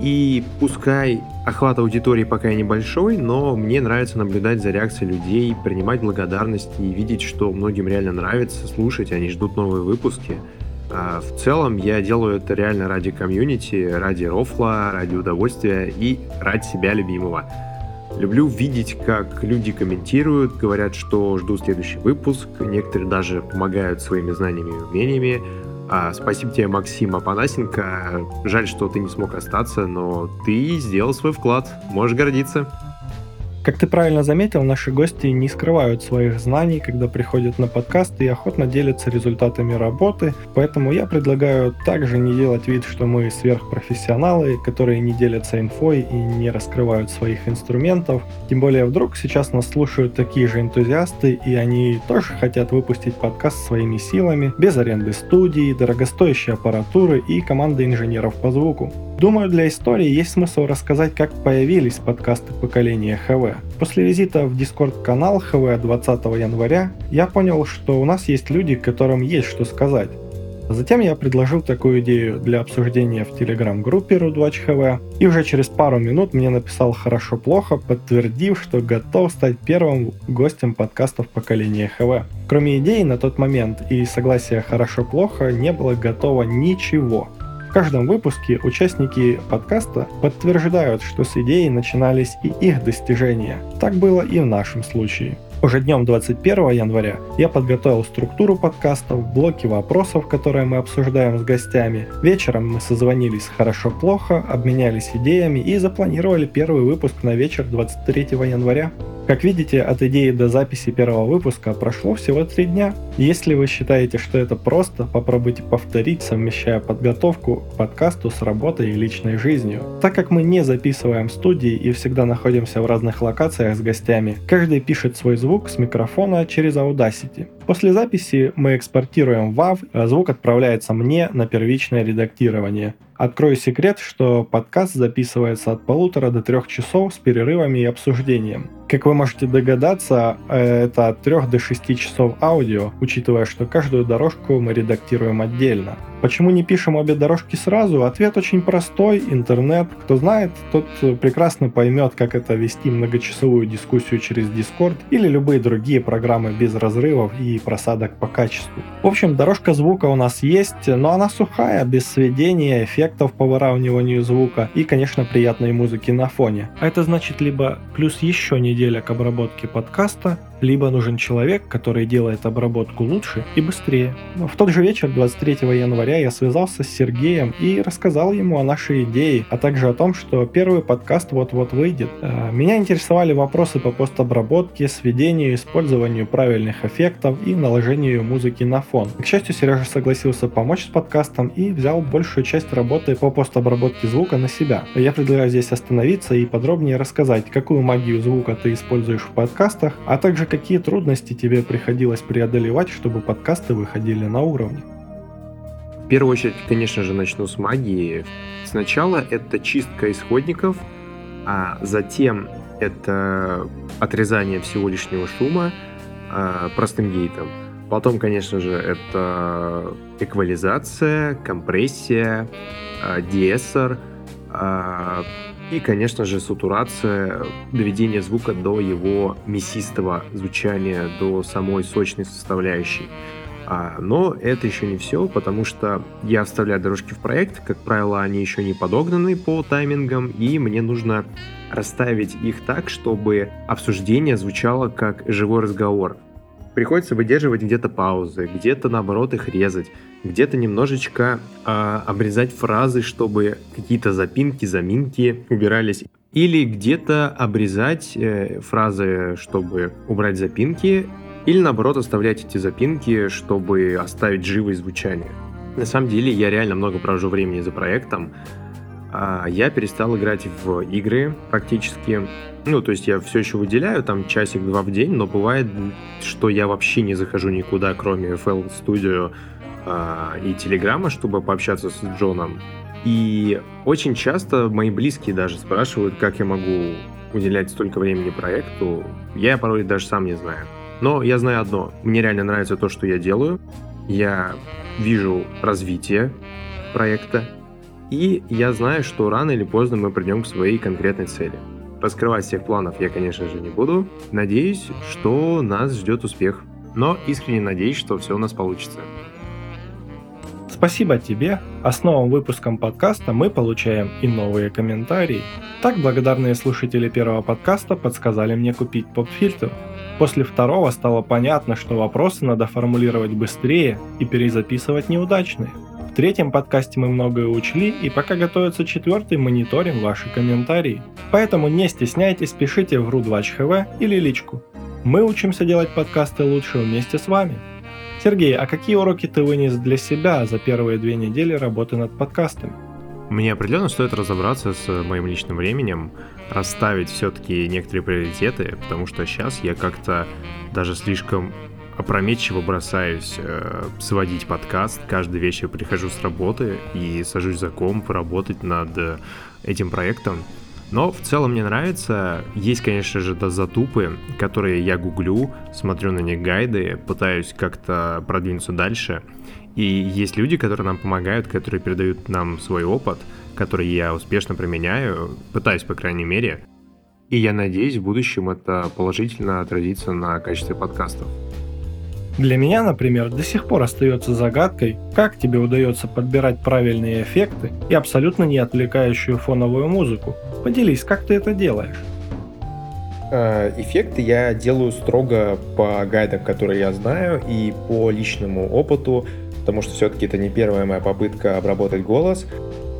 И пускай охват аудитории пока небольшой, но мне нравится наблюдать за реакцией людей, принимать благодарность и видеть, что многим реально нравится слушать, они ждут новые выпуски – в целом я делаю это реально ради комьюнити, ради рофла, ради удовольствия и ради себя любимого. Люблю видеть, как люди комментируют, говорят, что ждут следующий выпуск. Некоторые даже помогают своими знаниями и умениями. А, спасибо тебе, Максим Апанасенко. Жаль, что ты не смог остаться, но ты сделал свой вклад. Можешь гордиться. Как ты правильно заметил, наши гости не скрывают своих знаний, когда приходят на подкаст и охотно делятся результатами работы, поэтому я предлагаю также не делать вид, что мы сверхпрофессионалы, которые не делятся инфой и не раскрывают своих инструментов. Тем более вдруг сейчас нас слушают такие же энтузиасты, и они тоже хотят выпустить подкаст своими силами, без аренды студии, дорогостоящей аппаратуры и команды инженеров по звуку. Думаю, для истории есть смысл рассказать, как появились подкасты поколения ХВ. После визита в Discord-канал ХВ 20 января я понял, что у нас есть люди, которым есть что сказать. Затем я предложил такую идею для обсуждения в телеграм-группе RudWatchHV, и уже через пару минут мне написал «хорошо-плохо», подтвердив, что готов стать первым гостем подкастов поколения ХВ. Кроме идеи на тот момент и согласия «хорошо-плохо» не было готово ничего – в каждом выпуске участники подкаста подтверждают, что с идеей начинались и их достижения. Так было и в нашем случае. Уже днем 21 января я подготовил структуру подкастов, блоки вопросов, которые мы обсуждаем с гостями. Вечером мы созвонились хорошо-плохо, обменялись идеями и запланировали первый выпуск на вечер 23 января. Как видите, от идеи до записи первого выпуска прошло всего три дня. Если вы считаете, что это просто, попробуйте повторить, совмещая подготовку к подкасту с работой и личной жизнью. Так как мы не записываем студии и всегда находимся в разных локациях с гостями, каждый пишет свой звук с микрофона через Audacity. После записи мы экспортируем WAV, а звук отправляется мне на первичное редактирование. Открою секрет, что подкаст записывается от полутора до трех часов с перерывами и обсуждением. Как вы можете догадаться, э, это от 3 до 6 часов аудио, учитывая, что каждую дорожку мы редактируем отдельно. Почему не пишем обе дорожки сразу? Ответ очень простой. Интернет. Кто знает, тот прекрасно поймет, как это вести многочасовую дискуссию через Discord или любые другие программы без разрывов и просадок по качеству. В общем, дорожка звука у нас есть, но она сухая, без сведения, эффектов по выравниванию звука и, конечно, приятной музыки на фоне. А это значит либо плюс еще неделя к обработке подкаста, либо нужен человек, который делает обработку лучше и быстрее. В тот же вечер, 23 января, я связался с Сергеем и рассказал ему о нашей идее, а также о том, что первый подкаст вот-вот выйдет. Э, меня интересовали вопросы по постобработке, сведению, использованию правильных эффектов и наложению музыки на фон. К счастью, Сережа согласился помочь с подкастом и взял большую часть работы по постобработке звука на себя. Я предлагаю здесь остановиться и подробнее рассказать, какую магию звука ты используешь в подкастах, а также какие трудности тебе приходилось преодолевать, чтобы подкасты выходили на уровне? В первую очередь, конечно же, начну с магии. Сначала это чистка исходников, а затем это отрезание всего лишнего шума э, простым гейтом. Потом, конечно же, это эквализация, компрессия, э, дессор, э, и, конечно же, сатурация, доведение звука до его мясистого звучания, до самой сочной составляющей. А, но это еще не все, потому что я вставляю дорожки в проект, как правило, они еще не подогнаны по таймингам, и мне нужно расставить их так, чтобы обсуждение звучало как живой разговор. Приходится выдерживать где-то паузы, где-то наоборот их резать, где-то немножечко э, обрезать фразы, чтобы какие-то запинки, заминки убирались. Или где-то обрезать э, фразы, чтобы убрать запинки, или наоборот оставлять эти запинки, чтобы оставить живое звучание. На самом деле я реально много провожу времени за проектом. А я перестал играть в игры практически. Ну, то есть я все еще выделяю там часик-два в день, но бывает, что я вообще не захожу никуда, кроме FL Studio э, и Телеграма, чтобы пообщаться с Джоном. И очень часто мои близкие даже спрашивают, как я могу уделять столько времени проекту. Я порой даже сам не знаю. Но я знаю одно. Мне реально нравится то, что я делаю. Я вижу развитие проекта. И я знаю, что рано или поздно мы придем к своей конкретной цели. Раскрывать всех планов я, конечно же, не буду. Надеюсь, что нас ждет успех. Но искренне надеюсь, что все у нас получится. Спасибо тебе. А с новым выпуском подкаста мы получаем и новые комментарии. Так благодарные слушатели первого подкаста подсказали мне купить поп-фильтр. После второго стало понятно, что вопросы надо формулировать быстрее и перезаписывать неудачные. В третьем подкасте мы многое учли, и пока готовится четвертый, мониторим ваши комментарии. Поэтому не стесняйтесь, пишите в RudWatch или личку. Мы учимся делать подкасты лучше вместе с вами. Сергей, а какие уроки ты вынес для себя за первые две недели работы над подкастами? Мне определенно стоит разобраться с моим личным временем, расставить все-таки некоторые приоритеты, потому что сейчас я как-то даже слишком опрометчиво бросаюсь э, сводить подкаст. Каждый вечер прихожу с работы и сажусь за комп работать над э, этим проектом. Но в целом мне нравится. Есть, конечно же, да, затупы, которые я гуглю, смотрю на них гайды, пытаюсь как-то продвинуться дальше. И есть люди, которые нам помогают, которые передают нам свой опыт, который я успешно применяю, пытаюсь, по крайней мере. И я надеюсь, в будущем это положительно отразится на качестве подкастов. Для меня, например, до сих пор остается загадкой, как тебе удается подбирать правильные эффекты и абсолютно не отвлекающую фоновую музыку. Поделись, как ты это делаешь? Э, эффекты я делаю строго по гайдам, которые я знаю, и по личному опыту, потому что все-таки это не первая моя попытка обработать голос.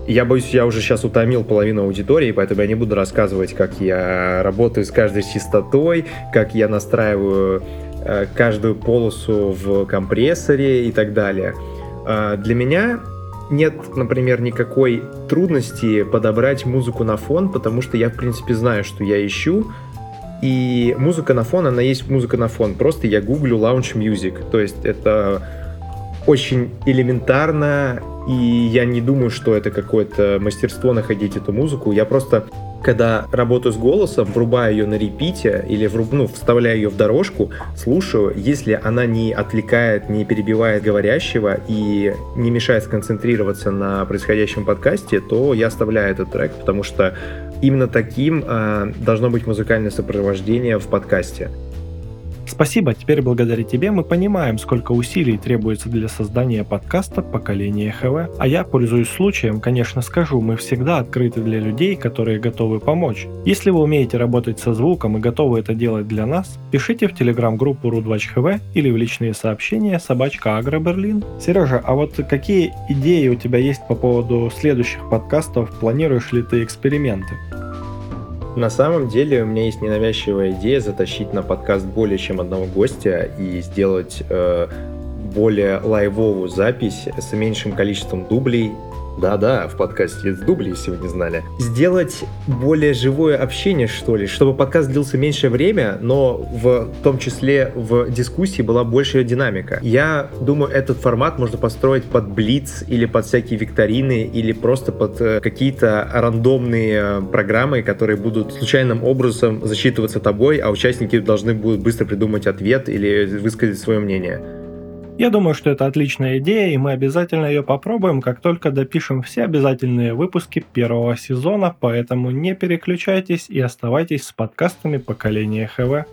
Я боюсь, я уже сейчас утомил половину аудитории, поэтому я не буду рассказывать, как я работаю с каждой частотой, как я настраиваю Э, каждую полосу в компрессоре и так далее. А, для меня нет, например, никакой трудности подобрать музыку на фон, потому что я, в принципе, знаю, что я ищу, и музыка на фон, она есть музыка на фон. Просто я гуглю lounge music. То есть это очень элементарно, и я не думаю, что это какое-то мастерство находить эту музыку. Я просто когда работаю с голосом, врубаю ее на репите или вруб, ну, вставляю ее в дорожку, слушаю, если она не отвлекает, не перебивает говорящего и не мешает сконцентрироваться на происходящем подкасте, то я оставляю этот трек, потому что именно таким э, должно быть музыкальное сопровождение в подкасте. Спасибо, теперь благодаря тебе мы понимаем, сколько усилий требуется для создания подкаста «Поколение ХВ». А я, пользуясь случаем, конечно скажу, мы всегда открыты для людей, которые готовы помочь. Если вы умеете работать со звуком и готовы это делать для нас, пишите в телеграм-группу Рудвач ХВ или в личные сообщения собачка Агро Берлин. Сережа, а вот какие идеи у тебя есть по поводу следующих подкастов? Планируешь ли ты эксперименты? На самом деле у меня есть ненавязчивая идея затащить на подкаст более чем одного гостя и сделать э, более лайвовую запись с меньшим количеством дублей да-да, в подкасте с дубли, если вы не знали. Сделать более живое общение, что ли, чтобы подкаст длился меньшее время, но в том числе в дискуссии была большая динамика. Я думаю, этот формат можно построить под блиц или под всякие викторины или просто под э, какие-то рандомные э, программы, которые будут случайным образом засчитываться тобой, а участники должны будут быстро придумать ответ или высказать свое мнение. Я думаю, что это отличная идея, и мы обязательно ее попробуем, как только допишем все обязательные выпуски первого сезона, поэтому не переключайтесь и оставайтесь с подкастами поколения ХВ.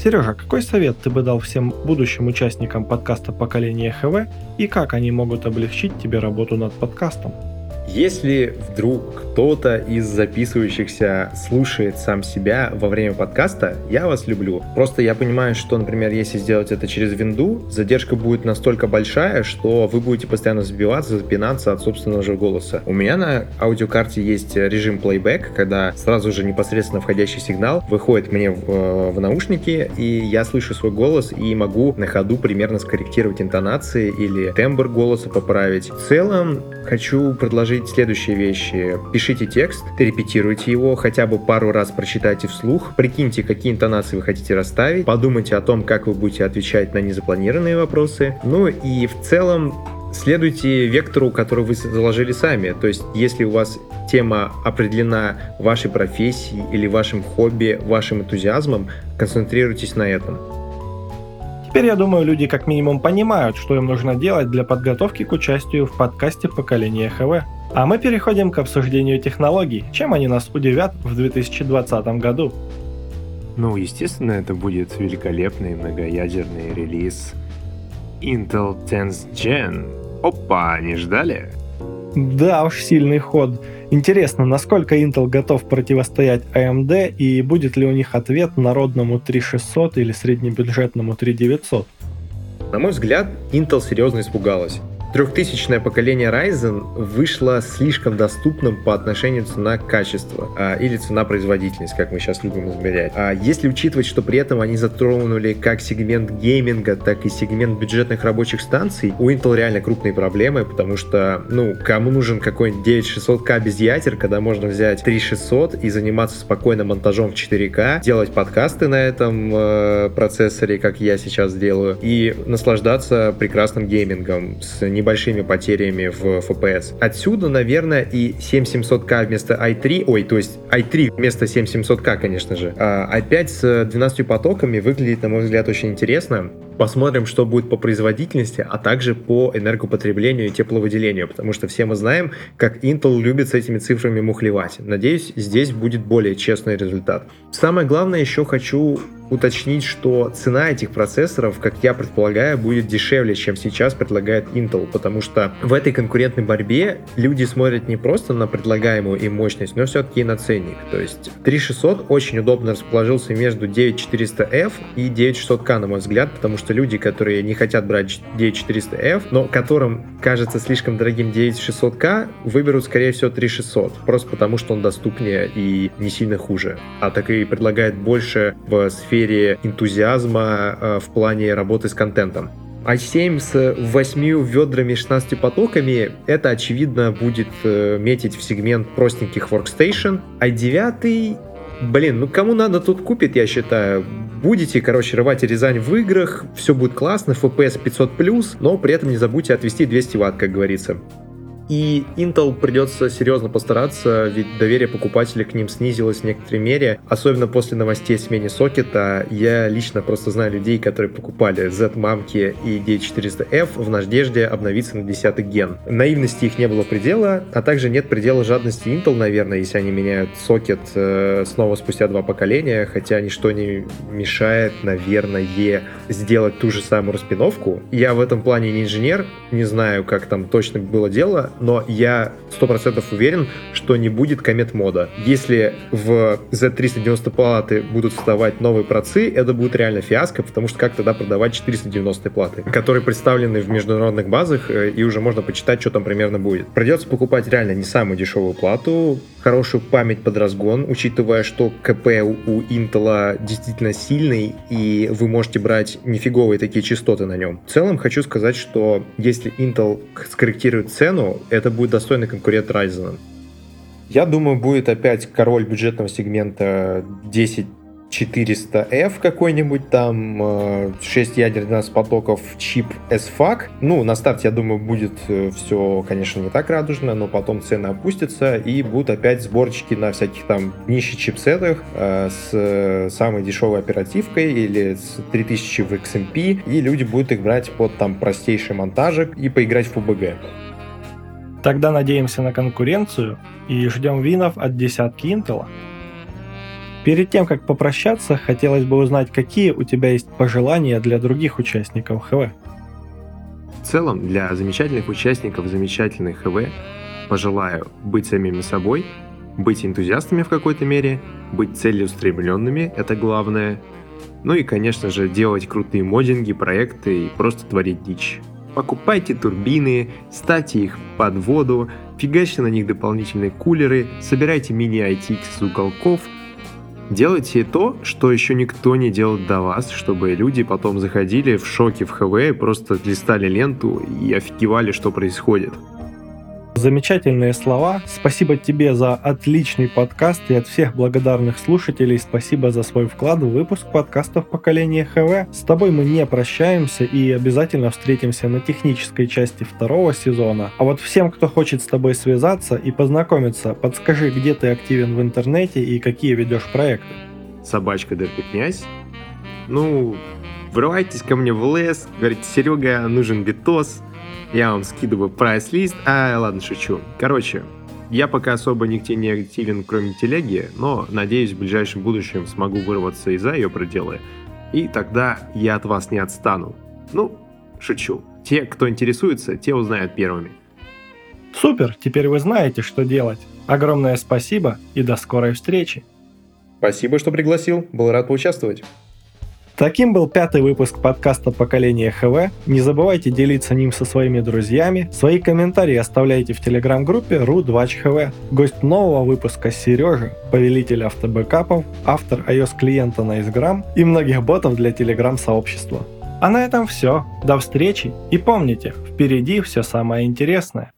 Сережа, какой совет ты бы дал всем будущим участникам подкаста поколения ХВ и как они могут облегчить тебе работу над подкастом? Если вдруг кто-то из записывающихся слушает сам себя во время подкаста, я вас люблю. Просто я понимаю, что, например, если сделать это через винду, задержка будет настолько большая, что вы будете постоянно забиваться, запинаться от собственного же голоса. У меня на аудиокарте есть режим плейбэк, когда сразу же непосредственно входящий сигнал выходит мне в, в наушники, и я слышу свой голос и могу на ходу примерно скорректировать интонации или тембр голоса поправить. В целом, хочу предложить предложить следующие вещи. Пишите текст, репетируйте его, хотя бы пару раз прочитайте вслух, прикиньте, какие интонации вы хотите расставить, подумайте о том, как вы будете отвечать на незапланированные вопросы. Ну и в целом следуйте вектору, который вы заложили сами. То есть, если у вас тема определена вашей профессией или вашим хобби, вашим энтузиазмом, концентрируйтесь на этом. Теперь, я думаю, люди как минимум понимают, что им нужно делать для подготовки к участию в подкасте «Поколение ХВ». А мы переходим к обсуждению технологий, чем они нас удивят в 2020 году. Ну, естественно, это будет великолепный многоядерный релиз Intel 10th Gen. Опа, не ждали? Да уж, сильный ход. Интересно, насколько Intel готов противостоять AMD и будет ли у них ответ народному 3600 или среднебюджетному 3900? На мой взгляд, Intel серьезно испугалась. Трехтысячное поколение Ryzen вышло слишком доступным по отношению цена-качество а, или цена-производительность, как мы сейчас любим измерять. А если учитывать, что при этом они затронули как сегмент гейминга, так и сегмент бюджетных рабочих станций, у Intel реально крупные проблемы, потому что, ну, кому нужен какой-нибудь 9600К без ядер, когда можно взять 3600 и заниматься спокойно монтажом в 4К, делать подкасты на этом э, процессоре, как я сейчас делаю, и наслаждаться прекрасным геймингом с небольшими потерями в FPS. Отсюда, наверное, и 7700К вместо i3, ой, то есть i3 вместо 7700К, конечно же. А i5 с 12 потоками выглядит, на мой взгляд, очень интересно. Посмотрим, что будет по производительности, а также по энергопотреблению и тепловыделению, потому что все мы знаем, как Intel любит с этими цифрами мухлевать. Надеюсь, здесь будет более честный результат. Самое главное, еще хочу уточнить, что цена этих процессоров, как я предполагаю, будет дешевле, чем сейчас предлагает Intel, потому что в этой конкурентной борьбе люди смотрят не просто на предлагаемую им мощность, но все-таки и на ценник. То есть 3600 очень удобно расположился между 9400F и 9600K, на мой взгляд, потому что люди, которые не хотят брать 9400F, но которым кажется слишком дорогим 9600K, выберут, скорее всего, 3600, просто потому что он доступнее и не сильно хуже, а так и предлагает больше в сфере сфере энтузиазма э, в плане работы с контентом. i7 с 8 ведрами 16 потоками, это очевидно будет э, метить в сегмент простеньких workstation. i9 Блин, ну кому надо, тут купит, я считаю. Будете, короче, рвать и Рязань в играх, все будет классно, FPS 500+, но при этом не забудьте отвести 200 ватт, как говорится. И Intel придется серьезно постараться, ведь доверие покупателей к ним снизилось в некоторой мере, особенно после новостей о смене сокета. Я лично просто знаю людей, которые покупали Z-мамки и D400F в надежде обновиться на 10 ген. Наивности их не было предела, а также нет предела жадности Intel, наверное, если они меняют сокет э, снова спустя два поколения, хотя ничто не мешает, наверное, сделать ту же самую распиновку. Я в этом плане не инженер, не знаю, как там точно было дело, но я 100% уверен, что не будет комет мода. Если в Z390 платы будут вставать новые процы, это будет реально фиаско, потому что как тогда продавать 490 платы, которые представлены в международных базах, э, и уже можно почитать, что там примерно будет. Придется покупать реально не самую дешевую плату, хорошую память под разгон, учитывая, что КП у Intel действительно сильный, и вы можете брать нифиговые такие частоты на нем. В целом хочу сказать, что если Intel скорректирует цену, это будет достойный конкурент Ryzen. Я думаю, будет опять король бюджетного сегмента 10 400F какой-нибудь там, 6 э, ядер 12 потоков, чип SFAC. Ну, на старте, я думаю, будет э, все, конечно, не так радужно, но потом цены опустятся и будут опять сборчики на всяких там нищих чипсетах э, с самой дешевой оперативкой или с 3000 в XMP, и люди будут их брать под там простейший монтажик и поиграть в PUBG. Тогда надеемся на конкуренцию и ждем винов от десятки Intel. Перед тем, как попрощаться, хотелось бы узнать, какие у тебя есть пожелания для других участников ХВ. В целом, для замечательных участников замечательной ХВ пожелаю быть самими собой, быть энтузиастами в какой-то мере, быть целеустремленными, это главное, ну и, конечно же, делать крутые моддинги, проекты и просто творить дичь. Покупайте турбины, ставьте их под воду, фигачьте на них дополнительные кулеры, собирайте мини-ITX из уголков. Делайте то, что еще никто не делал до вас, чтобы люди потом заходили в шоке в ХВ и просто листали ленту и офигевали, что происходит. Замечательные слова. Спасибо тебе за отличный подкаст и от всех благодарных слушателей спасибо за свой вклад в выпуск подкастов поколения ХВ. С тобой мы не прощаемся и обязательно встретимся на технической части второго сезона. А вот всем, кто хочет с тобой связаться и познакомиться, подскажи, где ты активен в интернете и какие ведешь проекты. Собачка Дерпи Князь. Ну, врывайтесь ко мне в лес, говорите, Серега, нужен битос, я вам скидываю прайс-лист. А, ладно, шучу. Короче, я пока особо нигде не активен, кроме телеги, но надеюсь, в ближайшем будущем смогу вырваться из-за ее пределы. И тогда я от вас не отстану. Ну, шучу. Те, кто интересуется, те узнают первыми. Супер, теперь вы знаете, что делать. Огромное спасибо и до скорой встречи. Спасибо, что пригласил. Был рад поучаствовать. Таким был пятый выпуск подкаста «Поколение ХВ». Не забывайте делиться ним со своими друзьями. Свои комментарии оставляйте в телеграм-группе ru2hv. Гость нового выпуска Сережа, повелитель автобэкапов, автор iOS-клиента на Isgram и многих ботов для телеграм-сообщества. А на этом все. До встречи и помните, впереди все самое интересное.